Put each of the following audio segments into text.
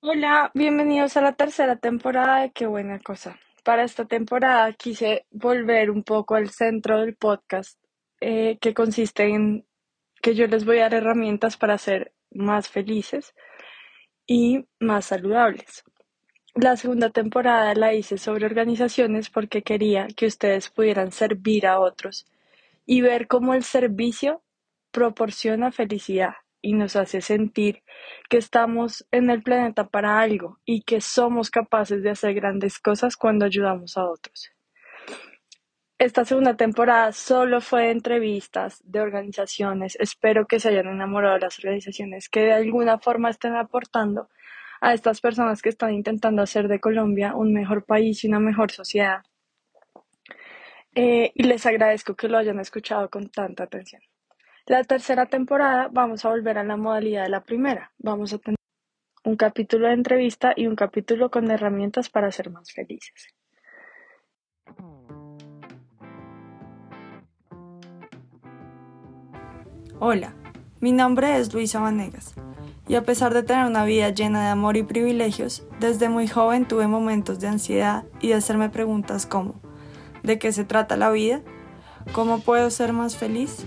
Hola, bienvenidos a la tercera temporada de Qué buena cosa. Para esta temporada quise volver un poco al centro del podcast, eh, que consiste en que yo les voy a dar herramientas para ser más felices y más saludables. La segunda temporada la hice sobre organizaciones porque quería que ustedes pudieran servir a otros y ver cómo el servicio proporciona felicidad y nos hace sentir que estamos en el planeta para algo y que somos capaces de hacer grandes cosas cuando ayudamos a otros. Esta segunda temporada solo fue de entrevistas de organizaciones. Espero que se hayan enamorado de las organizaciones que de alguna forma estén aportando a estas personas que están intentando hacer de Colombia un mejor país y una mejor sociedad. Eh, y les agradezco que lo hayan escuchado con tanta atención. La tercera temporada vamos a volver a la modalidad de la primera. Vamos a tener un capítulo de entrevista y un capítulo con herramientas para ser más felices. Hola, mi nombre es Luisa Vanegas y a pesar de tener una vida llena de amor y privilegios, desde muy joven tuve momentos de ansiedad y de hacerme preguntas como ¿de qué se trata la vida? ¿Cómo puedo ser más feliz?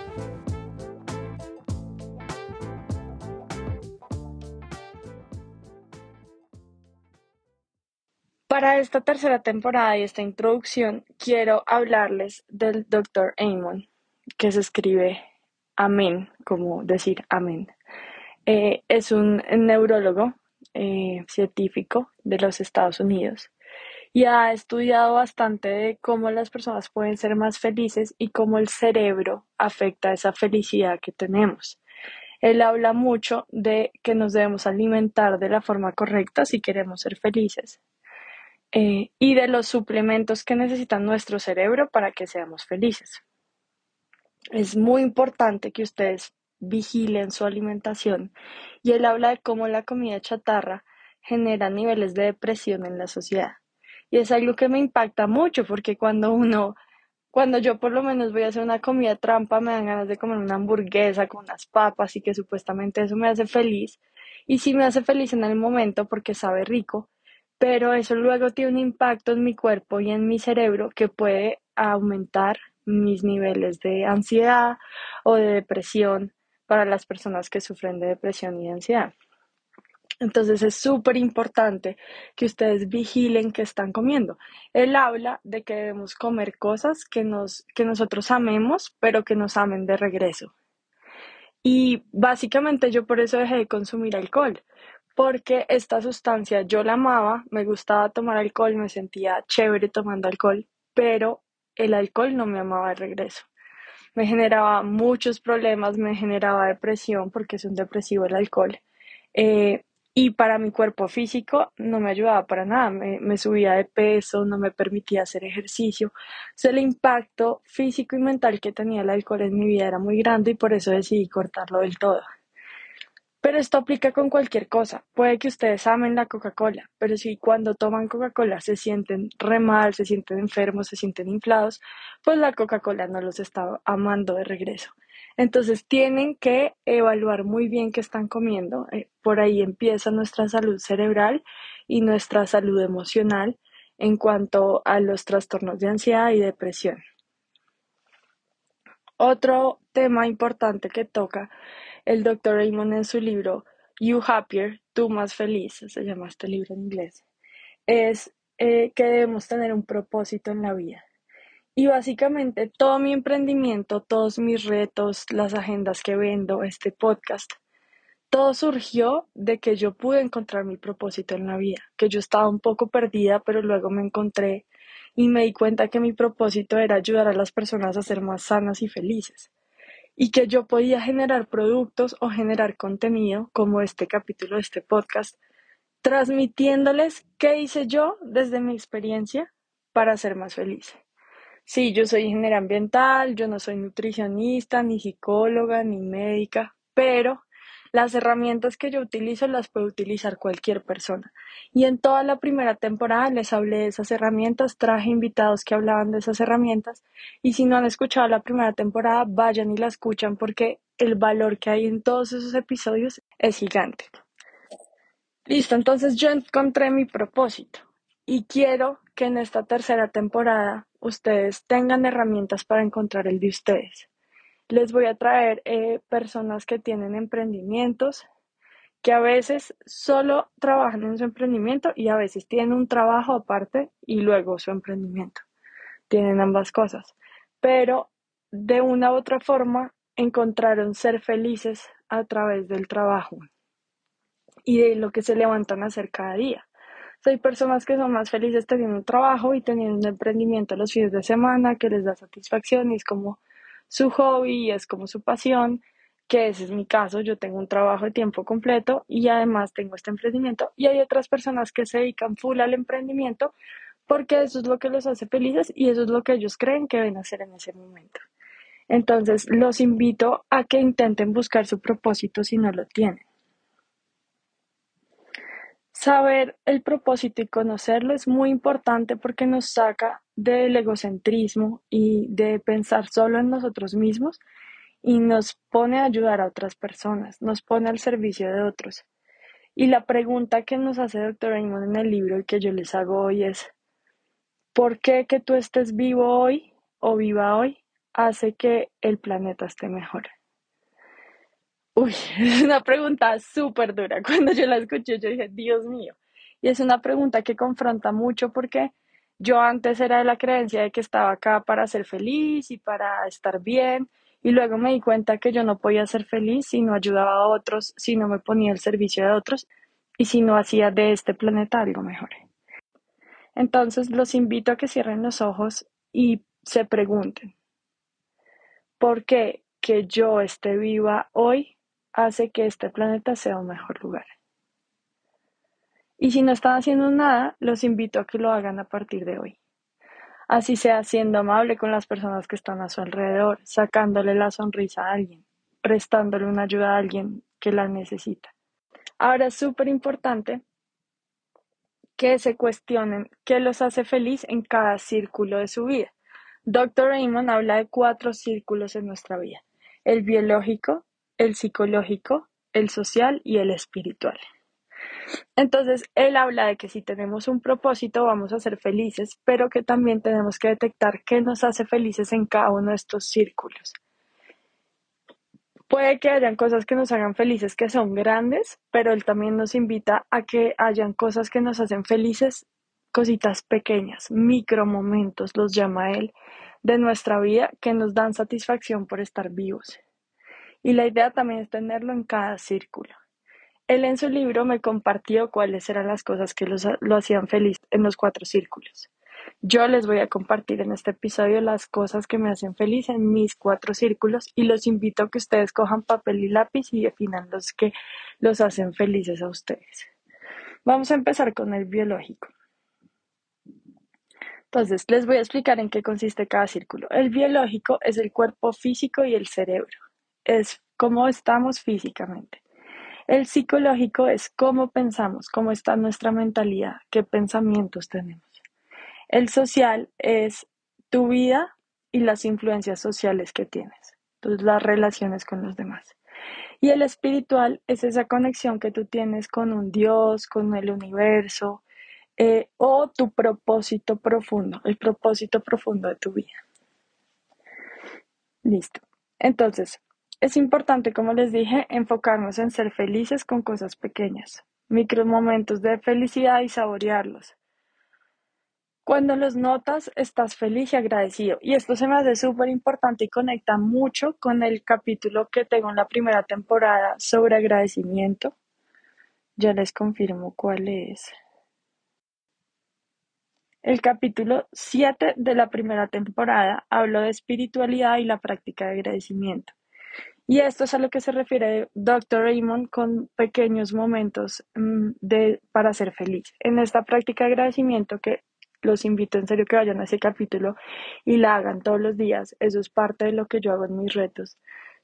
Para esta tercera temporada y esta introducción, quiero hablarles del Dr. Amon, que se escribe amén, como decir amén. Eh, es un neurólogo eh, científico de los Estados Unidos y ha estudiado bastante de cómo las personas pueden ser más felices y cómo el cerebro afecta esa felicidad que tenemos. Él habla mucho de que nos debemos alimentar de la forma correcta si queremos ser felices eh, y de los suplementos que necesita nuestro cerebro para que seamos felices. Es muy importante que ustedes vigilen su alimentación y él habla de cómo la comida chatarra genera niveles de depresión en la sociedad. Y es algo que me impacta mucho porque cuando uno, cuando yo por lo menos voy a hacer una comida trampa, me dan ganas de comer una hamburguesa con unas papas y que supuestamente eso me hace feliz. Y sí me hace feliz en el momento porque sabe rico, pero eso luego tiene un impacto en mi cuerpo y en mi cerebro que puede aumentar mis niveles de ansiedad o de depresión para las personas que sufren de depresión y ansiedad. Entonces es súper importante que ustedes vigilen qué están comiendo. Él habla de que debemos comer cosas que, nos, que nosotros amemos, pero que nos amen de regreso. Y básicamente yo por eso dejé de consumir alcohol, porque esta sustancia yo la amaba, me gustaba tomar alcohol, me sentía chévere tomando alcohol, pero el alcohol no me amaba de regreso. Me generaba muchos problemas, me generaba depresión porque es un depresivo el alcohol. Eh, y para mi cuerpo físico no me ayudaba para nada, me, subía de peso, no me permitía hacer ejercicio. O sea, el impacto físico y mental que tenía el alcohol en mi vida era muy grande y por eso decidí cortarlo del todo. Pero esto aplica con cualquier cosa. Puede que ustedes amen la Coca-Cola, pero si cuando toman Coca-Cola se sienten re mal, se sienten enfermos, se sienten inflados, pues la Coca-Cola no los está amando de regreso. Entonces tienen que evaluar muy bien qué están comiendo. Eh, por ahí empieza nuestra salud cerebral y nuestra salud emocional en cuanto a los trastornos de ansiedad y depresión. Otro tema importante que toca el doctor Raymond en su libro You Happier, Tú más feliz, se llama este libro en inglés, es eh, que debemos tener un propósito en la vida. Y básicamente todo mi emprendimiento, todos mis retos, las agendas que vendo, este podcast, todo surgió de que yo pude encontrar mi propósito en la vida, que yo estaba un poco perdida, pero luego me encontré y me di cuenta que mi propósito era ayudar a las personas a ser más sanas y felices y que yo podía generar productos o generar contenido como este capítulo de este podcast, transmitiéndoles qué hice yo desde mi experiencia para ser más feliz. Sí, yo soy ingeniera ambiental, yo no soy nutricionista, ni psicóloga, ni médica, pero las herramientas que yo utilizo las puede utilizar cualquier persona. Y en toda la primera temporada les hablé de esas herramientas, traje invitados que hablaban de esas herramientas. Y si no han escuchado la primera temporada, vayan y la escuchan porque el valor que hay en todos esos episodios es gigante. Listo, entonces yo encontré mi propósito y quiero que en esta tercera temporada ustedes tengan herramientas para encontrar el de ustedes les voy a traer eh, personas que tienen emprendimientos, que a veces solo trabajan en su emprendimiento y a veces tienen un trabajo aparte y luego su emprendimiento. Tienen ambas cosas, pero de una u otra forma encontraron ser felices a través del trabajo y de lo que se levantan a hacer cada día. hay personas que son más felices teniendo un trabajo y teniendo un emprendimiento los fines de semana que les da satisfacción y es como su hobby, es como su pasión, que ese es mi caso, yo tengo un trabajo de tiempo completo y además tengo este emprendimiento y hay otras personas que se dedican full al emprendimiento porque eso es lo que los hace felices y eso es lo que ellos creen que deben hacer en ese momento. Entonces, los invito a que intenten buscar su propósito si no lo tienen. Saber el propósito y conocerlo es muy importante porque nos saca del egocentrismo y de pensar solo en nosotros mismos y nos pone a ayudar a otras personas, nos pone al servicio de otros. Y la pregunta que nos hace Dr. Raymond en el libro y que yo les hago hoy es, ¿por qué que tú estés vivo hoy o viva hoy hace que el planeta esté mejor? Uy, es una pregunta súper dura. Cuando yo la escuché, yo dije, Dios mío. Y es una pregunta que confronta mucho porque yo antes era de la creencia de que estaba acá para ser feliz y para estar bien. Y luego me di cuenta que yo no podía ser feliz si no ayudaba a otros, si no me ponía al servicio de otros y si no hacía de este planeta algo mejor. Entonces los invito a que cierren los ojos y se pregunten, ¿por qué que yo esté viva hoy hace que este planeta sea un mejor lugar. Y si no están haciendo nada, los invito a que lo hagan a partir de hoy. Así sea siendo amable con las personas que están a su alrededor, sacándole la sonrisa a alguien, prestándole una ayuda a alguien que la necesita. Ahora es súper importante que se cuestionen qué los hace feliz en cada círculo de su vida. Dr. Raymond habla de cuatro círculos en nuestra vida. El biológico, el psicológico, el social y el espiritual. Entonces, él habla de que si tenemos un propósito vamos a ser felices, pero que también tenemos que detectar qué nos hace felices en cada uno de estos círculos. Puede que hayan cosas que nos hagan felices que son grandes, pero él también nos invita a que hayan cosas que nos hacen felices, cositas pequeñas, micromomentos, los llama él, de nuestra vida que nos dan satisfacción por estar vivos. Y la idea también es tenerlo en cada círculo. Él en su libro me compartió cuáles eran las cosas que lo hacían feliz en los cuatro círculos. Yo les voy a compartir en este episodio las cosas que me hacen feliz en mis cuatro círculos y los invito a que ustedes cojan papel y lápiz y definan los que los hacen felices a ustedes. Vamos a empezar con el biológico. Entonces, les voy a explicar en qué consiste cada círculo. El biológico es el cuerpo físico y el cerebro es cómo estamos físicamente. El psicológico es cómo pensamos, cómo está nuestra mentalidad, qué pensamientos tenemos. El social es tu vida y las influencias sociales que tienes, entonces las relaciones con los demás. Y el espiritual es esa conexión que tú tienes con un Dios, con el universo, eh, o tu propósito profundo, el propósito profundo de tu vida. Listo. Entonces, es importante, como les dije, enfocarnos en ser felices con cosas pequeñas, micro momentos de felicidad y saborearlos. Cuando los notas, estás feliz y agradecido. Y esto se me hace súper importante y conecta mucho con el capítulo que tengo en la primera temporada sobre agradecimiento. Ya les confirmo cuál es. El capítulo 7 de la primera temporada hablo de espiritualidad y la práctica de agradecimiento. Y esto es a lo que se refiere Dr. Raymond con pequeños momentos mm, de, para ser feliz. En esta práctica de agradecimiento que los invito en serio que vayan a ese capítulo y la hagan todos los días. Eso es parte de lo que yo hago en mis retos.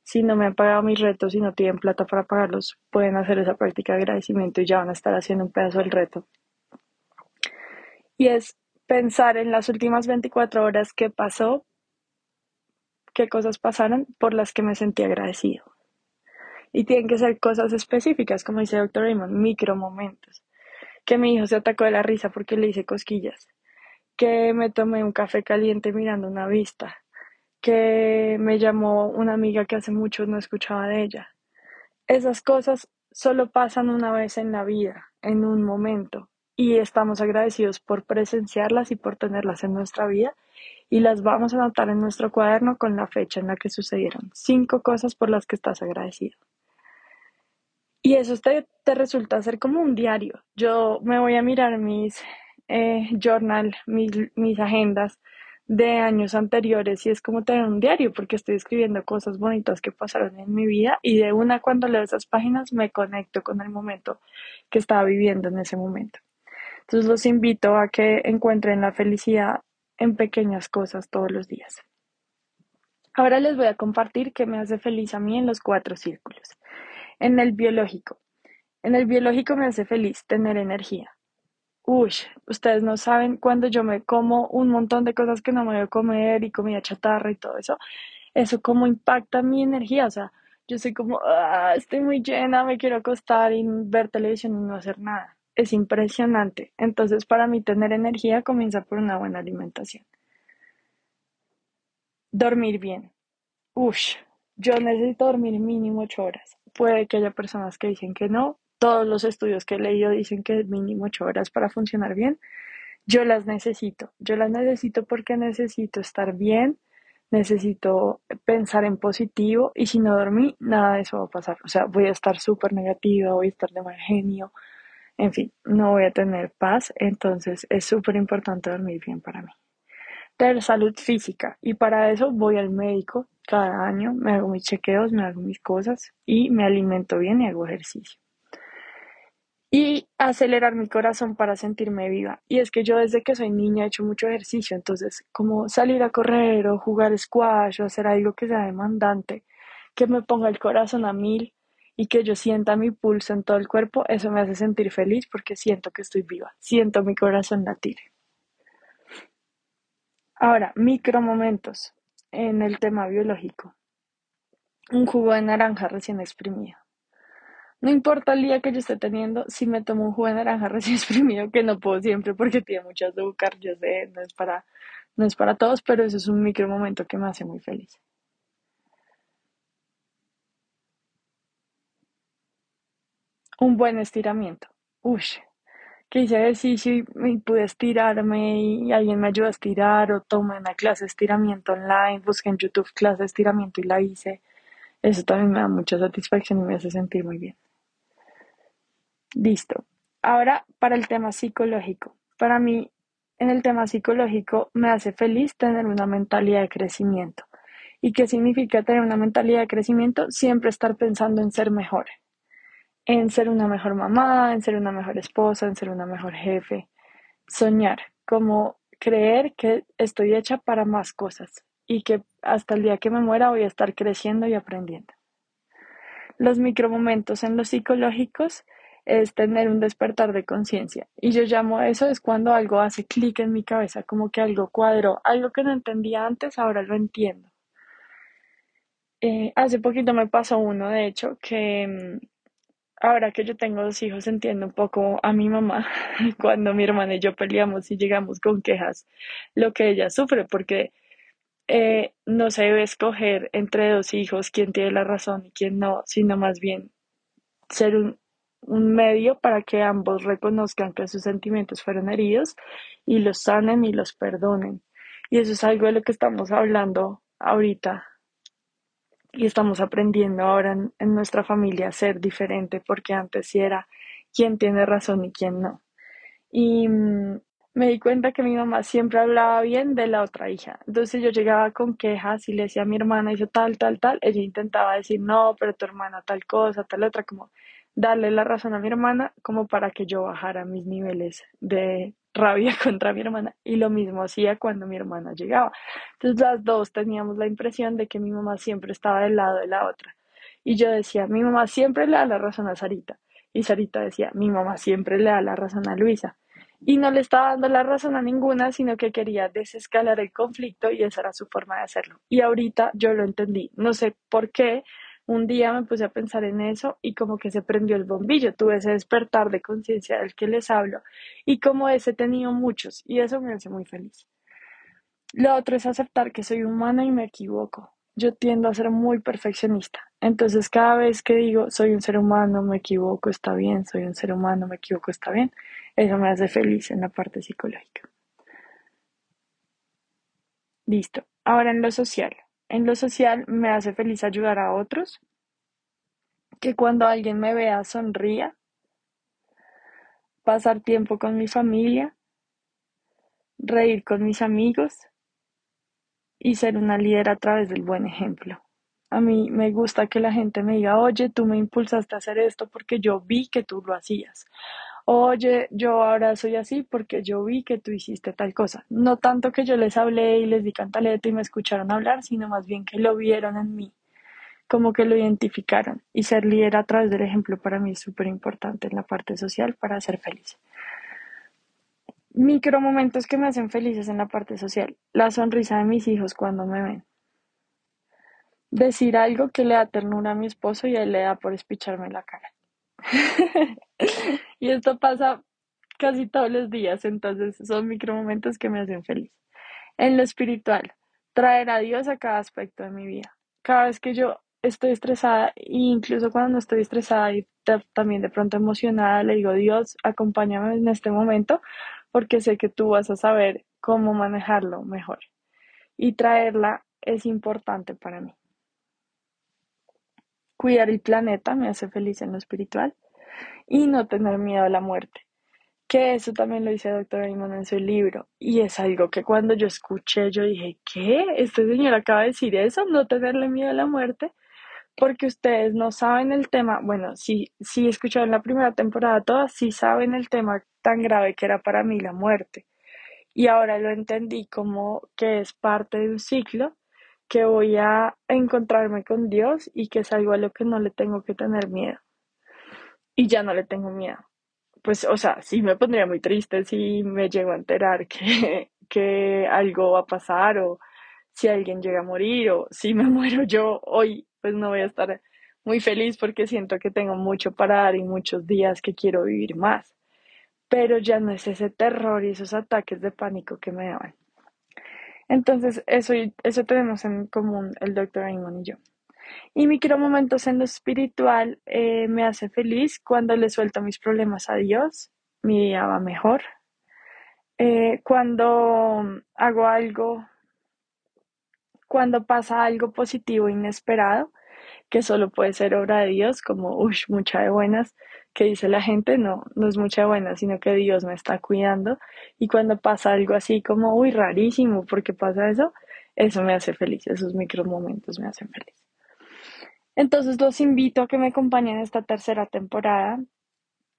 Si no me han pagado mis retos y no tienen plata para pagarlos, pueden hacer esa práctica de agradecimiento y ya van a estar haciendo un pedazo del reto. Y es pensar en las últimas 24 horas que pasó, qué cosas pasaron por las que me sentí agradecido. Y tienen que ser cosas específicas, como dice el doctor Raymond, micro momentos que mi hijo se atacó de la risa porque le hice cosquillas, que me tomé un café caliente mirando una vista, que me llamó una amiga que hace mucho no escuchaba de ella. Esas cosas solo pasan una vez en la vida, en un momento, y estamos agradecidos por presenciarlas y por tenerlas en nuestra vida y las vamos a anotar en nuestro cuaderno con la fecha en la que sucedieron. Cinco cosas por las que estás agradecido. Y eso te, te resulta ser como un diario. Yo me voy a mirar mis eh, journal, mis, mis agendas de años anteriores y es como tener un diario porque estoy escribiendo cosas bonitas que pasaron en mi vida y de una cuando leo esas páginas me conecto con el momento que estaba viviendo en ese momento. Entonces los invito a que encuentren la felicidad en pequeñas cosas todos los días. Ahora les voy a compartir qué me hace feliz a mí en los cuatro círculos. En el biológico. En el biológico me hace feliz tener energía. Uy, ustedes no saben cuando yo me como un montón de cosas que no me voy a comer y comida chatarra y todo eso, eso cómo impacta mi energía. O sea, yo soy como, ah, estoy muy llena, me quiero acostar y ver televisión y no hacer nada. Es impresionante. Entonces, para mí tener energía comienza por una buena alimentación. Dormir bien. Ush, yo necesito dormir mínimo ocho horas. Puede que haya personas que dicen que no. Todos los estudios que he leído dicen que mínimo ocho horas para funcionar bien. Yo las necesito. Yo las necesito porque necesito estar bien, necesito pensar en positivo y si no dormí, nada de eso va a pasar. O sea, voy a estar súper negativa, voy a estar de mal genio, en fin, no voy a tener paz. Entonces es súper importante dormir bien para mí. Tener salud física y para eso voy al médico cada año, me hago mis chequeos, me hago mis cosas y me alimento bien y hago ejercicio. Y acelerar mi corazón para sentirme viva. Y es que yo desde que soy niña he hecho mucho ejercicio, entonces como salir a correr o jugar squash o hacer algo que sea demandante, que me ponga el corazón a mil y que yo sienta mi pulso en todo el cuerpo, eso me hace sentir feliz porque siento que estoy viva, siento mi corazón latir. Ahora, micromomentos en el tema biológico. Un jugo de naranja recién exprimido. No importa el día que yo esté teniendo, si me tomo un jugo de naranja recién exprimido, que no puedo siempre porque tiene mucho azúcar, yo sé, no es para, no es para todos, pero eso es un micro momento que me hace muy feliz. Un buen estiramiento. Ush, que hice ejercicio y, pude estirarme y alguien me ayudó a estirar o tomé una clase de estiramiento online, busqué en YouTube clase de estiramiento y la hice. Eso también me da mucha satisfacción y me hace sentir muy bien. Listo. Ahora para el tema psicológico. Para mí, en el tema psicológico, me hace feliz tener una mentalidad de crecimiento. ¿Y qué significa tener una mentalidad de crecimiento? Siempre estar pensando en ser mejor en ser una mejor mamá, en ser una mejor esposa, en ser una mejor jefe. Soñar, como creer que estoy hecha para más cosas y que hasta el día que me muera voy a estar creciendo y aprendiendo. Los micromomentos en los psicológicos es tener un despertar de conciencia. Y yo llamo eso es cuando algo hace clic en mi cabeza, como que algo cuadró, algo que no entendía antes, ahora lo entiendo. Eh, hace poquito me pasó uno, de hecho, que mm, ahora que yo tengo dos hijos, entiendo un poco a mi mamá cuando mi hermana y yo peleamos y llegamos con quejas, lo que ella sufre, porque eh, no se debe escoger entre dos hijos quién tiene la razón y quién no, sino más bien ser un, un medio para que ambos reconozcan que sus sentimientos fueron heridos y los sanen y los perdonen. Y eso es algo de lo que estamos hablando ahorita y estamos aprendiendo ahora en, nuestra familia a ser diferente porque antes sí era quién tiene razón y quién no. Y mm, me di cuenta que mi mamá siempre hablaba bien de la otra hija. Entonces yo llegaba con quejas y le decía a mi hermana, hizo tal, tal, tal. Ella intentaba decir, no, pero tu hermana tal cosa, tal otra, como darle la razón a mi hermana como para que yo bajara mis niveles de rabia contra mi hermana y lo mismo hacía cuando mi hermana llegaba. Entonces las dos teníamos la impresión de que mi mamá siempre estaba del lado de la otra. Y yo decía, mi mamá siempre le da la razón a Sarita. Y Sarita decía, mi mamá siempre le da la razón a Luisa. Y no le estaba dando la razón a ninguna, sino que quería desescalar el conflicto y esa era su forma de hacerlo. Y ahorita yo lo entendí. No sé por qué, un día me puse a pensar en eso y como que se prendió el bombillo, tuve ese despertar de conciencia del que les hablo y como ese he tenido muchos y eso me hace muy feliz. Lo otro es aceptar que soy humana y me equivoco. Yo tiendo a ser muy perfeccionista. Entonces cada vez que digo soy un ser humano, me equivoco, está bien, soy un ser humano, me equivoco, está bien, eso me hace feliz en la parte psicológica. Listo. Ahora en lo social. En lo social me hace feliz ayudar a otros, que cuando alguien me vea sonría, pasar tiempo con mi familia, reír con mis amigos y ser una líder a través del buen ejemplo. A mí me gusta que la gente me diga, oye, tú me impulsaste a hacer esto porque yo vi que tú lo hacías oye, yo ahora soy así porque yo vi que tú hiciste tal cosa. No tanto que yo les hablé y les di cantaleta y me escucharon hablar, sino más bien que lo vieron en mí, como que lo identificaron. Y ser líder a través del ejemplo para mí es súper importante en la parte social para ser feliz. Micro momentos que me hacen felices en la parte social. La sonrisa de mis hijos cuando me ven. Decir algo que le da ternura a mi esposo y él le da por espicharme la cara. y esto pasa casi todos los días, entonces son micromomentos que me hacen feliz. En lo espiritual, traer a Dios a cada aspecto de mi vida. Cada vez que yo estoy estresada, e incluso cuando no estoy estresada y también de pronto emocionada, le digo, Dios, acompáñame en este momento porque sé que tú vas a saber cómo manejarlo mejor. Y traerla es importante para mí. Cuidar el planeta me hace feliz en lo espiritual y no tener miedo a la muerte. Que eso también lo dice doctor Raymond en su libro. Y es algo que cuando yo escuché, yo dije, ¿qué? Este señor acaba de decir eso, no tenerle miedo a la muerte. Porque ustedes no saben el tema. Bueno, sí, sí escucharon la primera temporada todas, sí saben el tema tan grave que era para mí la muerte. Y ahora lo entendí como que es parte de un ciclo que voy a encontrarme con Dios y que es algo a lo que no le tengo que tener miedo. Y ya no le tengo miedo. Pues, o sea, sí me pondría muy triste si me llego a enterar que, que algo va a pasar o si alguien llega a morir o si me muero yo hoy, pues no voy a estar muy feliz porque siento que tengo mucho para dar y muchos días que quiero vivir más. Pero ya no es ese terror y esos ataques de pánico que me daban. Entonces, eso, eso tenemos en común el doctor Raymond y yo. Y micromomentos en lo espiritual eh, me hace feliz cuando le suelto mis problemas a Dios, mi día va mejor. Eh, cuando hago algo, cuando pasa algo positivo inesperado, que solo puede ser obra de Dios, como, uy, mucha de buenas, que dice la gente, no, no es mucha buena, sino que Dios me está cuidando. Y cuando pasa algo así como, uy, rarísimo, ¿por qué pasa eso? Eso me hace feliz, esos micro momentos me hacen feliz. Entonces los invito a que me acompañen en esta tercera temporada,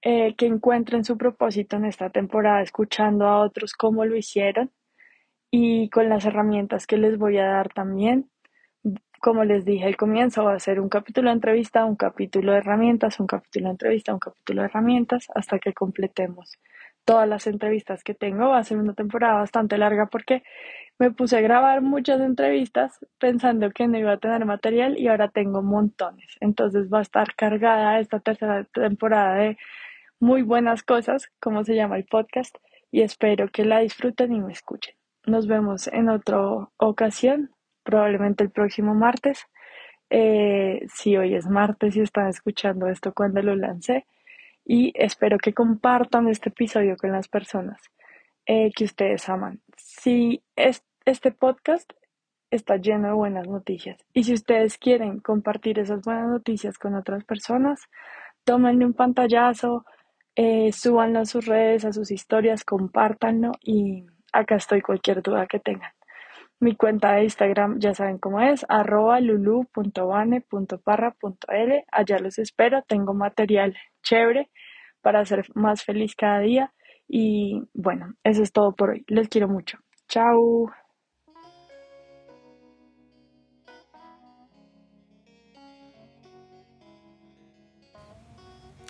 eh, que encuentren su propósito en esta temporada escuchando a otros cómo lo hicieron y con las herramientas que les voy a dar también como les dije al comienzo, va a ser un capítulo de entrevista, un capítulo de herramientas, un capítulo de entrevista, un capítulo herramientas, hasta que completemos todas las entrevistas que tengo. Va a ser una temporada bastante larga porque me puse a grabar muchas entrevistas pensando que no iba a tener material y ahora tengo montones. Entonces va a estar cargada esta tercera temporada de muy buenas cosas, como se llama el podcast, y espero que la disfruten y me escuchen. Nos vemos en otra ocasión probablemente el próximo martes. Eh, si hoy es martes y están escuchando esto cuando lo lancé. Y espero que compartan este episodio con las personas eh, que ustedes aman. Si este podcast está lleno de buenas noticias y si ustedes quieren compartir esas buenas noticias con otras personas, tómenle un pantallazo, eh, súbanlo a sus redes, a sus historias, compártanlo y acá estoy cualquier duda que tengan. Mi cuenta de Instagram ya saben cómo es, arroba lulu.bane.parra.l. Allá los espero, tengo material chévere para ser más feliz cada día. Y bueno, eso es todo por hoy. Les quiero mucho. Chao.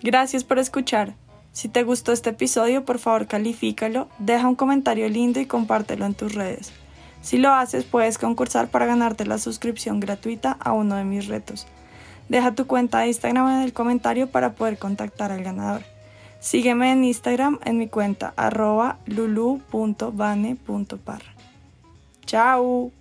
Gracias por escuchar. Si te gustó este episodio, por favor califícalo, deja un comentario lindo y compártelo en tus redes. Si lo haces, puedes concursar para ganarte la suscripción gratuita a uno de mis retos. Deja tu cuenta de Instagram en el comentario para poder contactar al ganador. Sígueme en Instagram en mi cuenta arroba lulu.bane.parra. ¡Chao!